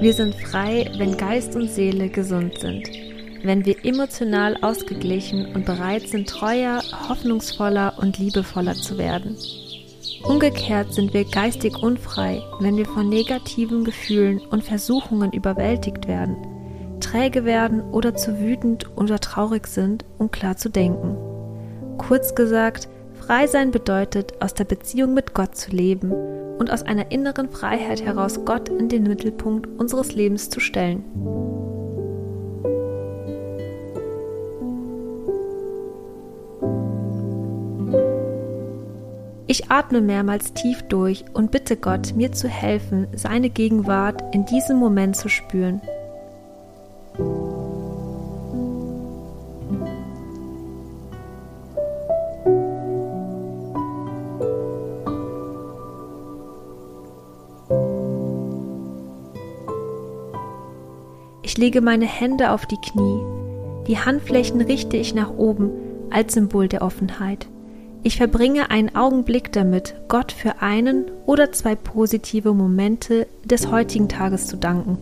Wir sind frei, wenn Geist und Seele gesund sind, wenn wir emotional ausgeglichen und bereit sind, treuer, hoffnungsvoller und liebevoller zu werden. Umgekehrt sind wir geistig unfrei, wenn wir von negativen Gefühlen und Versuchungen überwältigt werden, träge werden oder zu wütend oder traurig sind, um klar zu denken. Kurz gesagt, frei sein bedeutet, aus der Beziehung mit Gott zu leben und aus einer inneren Freiheit heraus Gott in den Mittelpunkt unseres Lebens zu stellen. Ich atme mehrmals tief durch und bitte Gott, mir zu helfen, seine Gegenwart in diesem Moment zu spüren. Lege meine Hände auf die Knie. Die Handflächen richte ich nach oben als Symbol der Offenheit. Ich verbringe einen Augenblick damit, Gott für einen oder zwei positive Momente des heutigen Tages zu danken.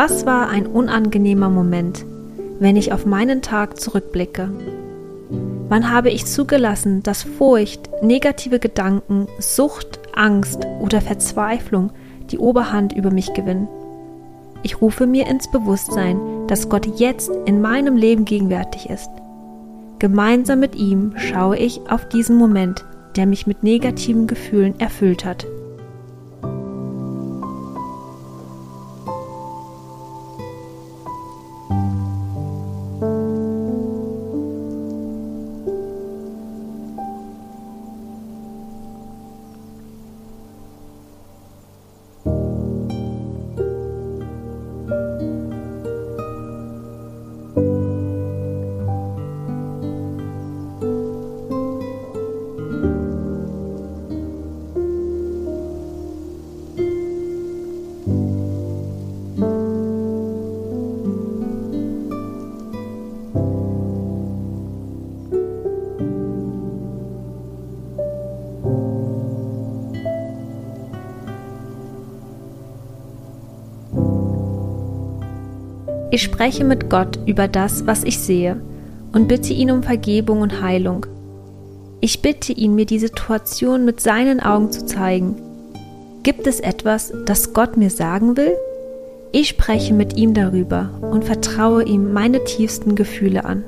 Was war ein unangenehmer Moment, wenn ich auf meinen Tag zurückblicke? Wann habe ich zugelassen, dass Furcht, negative Gedanken, Sucht, Angst oder Verzweiflung die Oberhand über mich gewinnen? Ich rufe mir ins Bewusstsein, dass Gott jetzt in meinem Leben gegenwärtig ist. Gemeinsam mit ihm schaue ich auf diesen Moment, der mich mit negativen Gefühlen erfüllt hat. Ich spreche mit Gott über das, was ich sehe, und bitte ihn um Vergebung und Heilung. Ich bitte ihn, mir die Situation mit seinen Augen zu zeigen. Gibt es etwas, das Gott mir sagen will? Ich spreche mit ihm darüber und vertraue ihm meine tiefsten Gefühle an.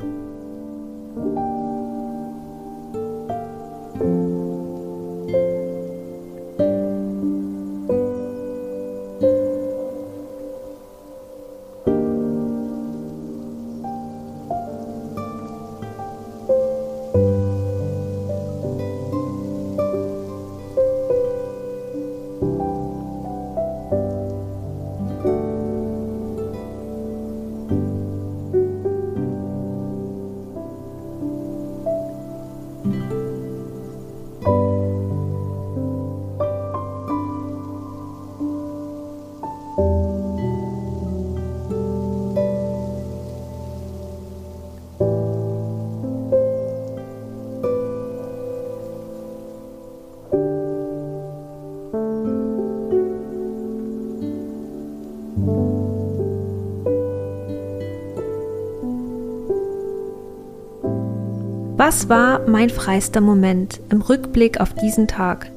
Was war mein freister Moment im Rückblick auf diesen Tag?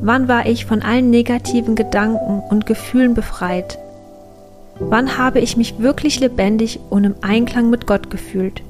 Wann war ich von allen negativen Gedanken und Gefühlen befreit? Wann habe ich mich wirklich lebendig und im Einklang mit Gott gefühlt?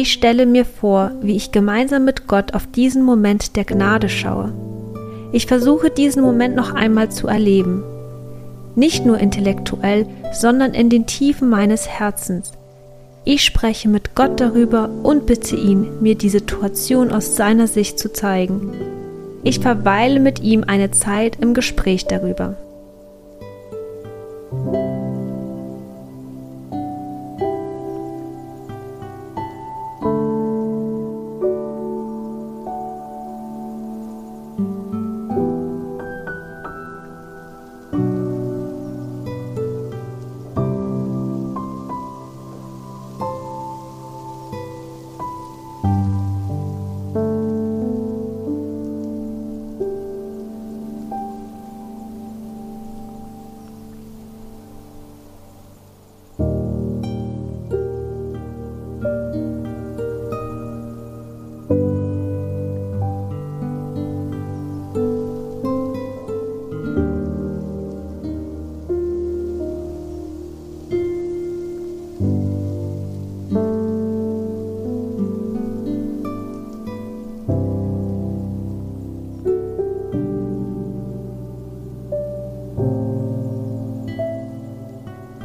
Ich stelle mir vor, wie ich gemeinsam mit Gott auf diesen Moment der Gnade schaue. Ich versuche diesen Moment noch einmal zu erleben. Nicht nur intellektuell, sondern in den Tiefen meines Herzens. Ich spreche mit Gott darüber und bitte ihn, mir die Situation aus seiner Sicht zu zeigen. Ich verweile mit ihm eine Zeit im Gespräch darüber.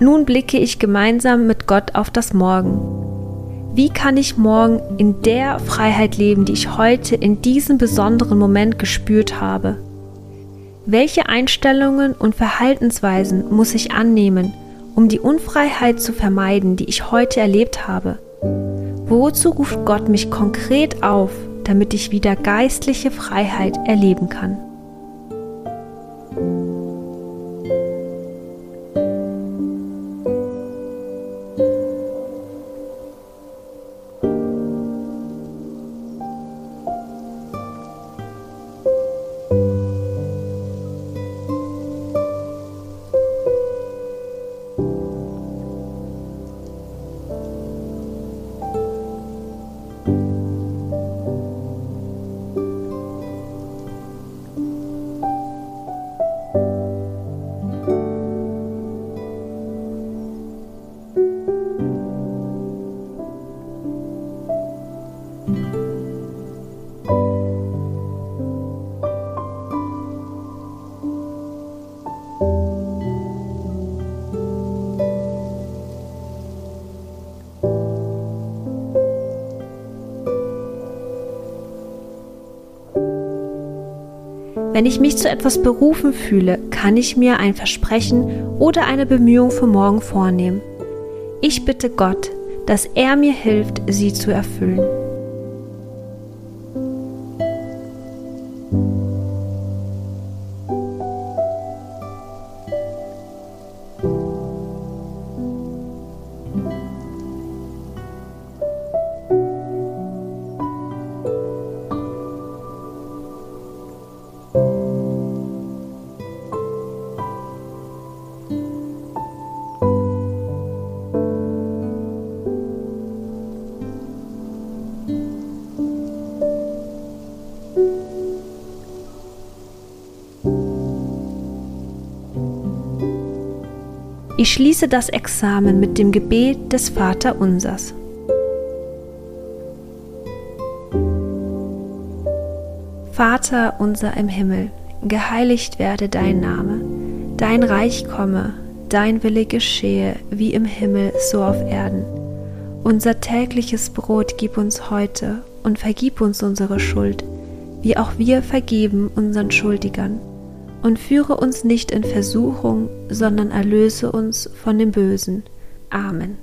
Nun blicke ich gemeinsam mit Gott auf das Morgen. Wie kann ich morgen in der Freiheit leben, die ich heute in diesem besonderen Moment gespürt habe? Welche Einstellungen und Verhaltensweisen muss ich annehmen, um die Unfreiheit zu vermeiden, die ich heute erlebt habe? Wozu ruft Gott mich konkret auf, damit ich wieder geistliche Freiheit erleben kann? Wenn ich mich zu etwas berufen fühle, kann ich mir ein Versprechen oder eine Bemühung für morgen vornehmen. Ich bitte Gott, dass er mir hilft, sie zu erfüllen. Ich schließe das Examen mit dem Gebet des Vaterunsers. Vater unser im Himmel, geheiligt werde dein Name, dein Reich komme, dein Wille geschehe, wie im Himmel so auf Erden. Unser tägliches Brot gib uns heute und vergib uns unsere Schuld, wie auch wir vergeben unseren Schuldigern. Und führe uns nicht in Versuchung, sondern erlöse uns von dem Bösen. Amen.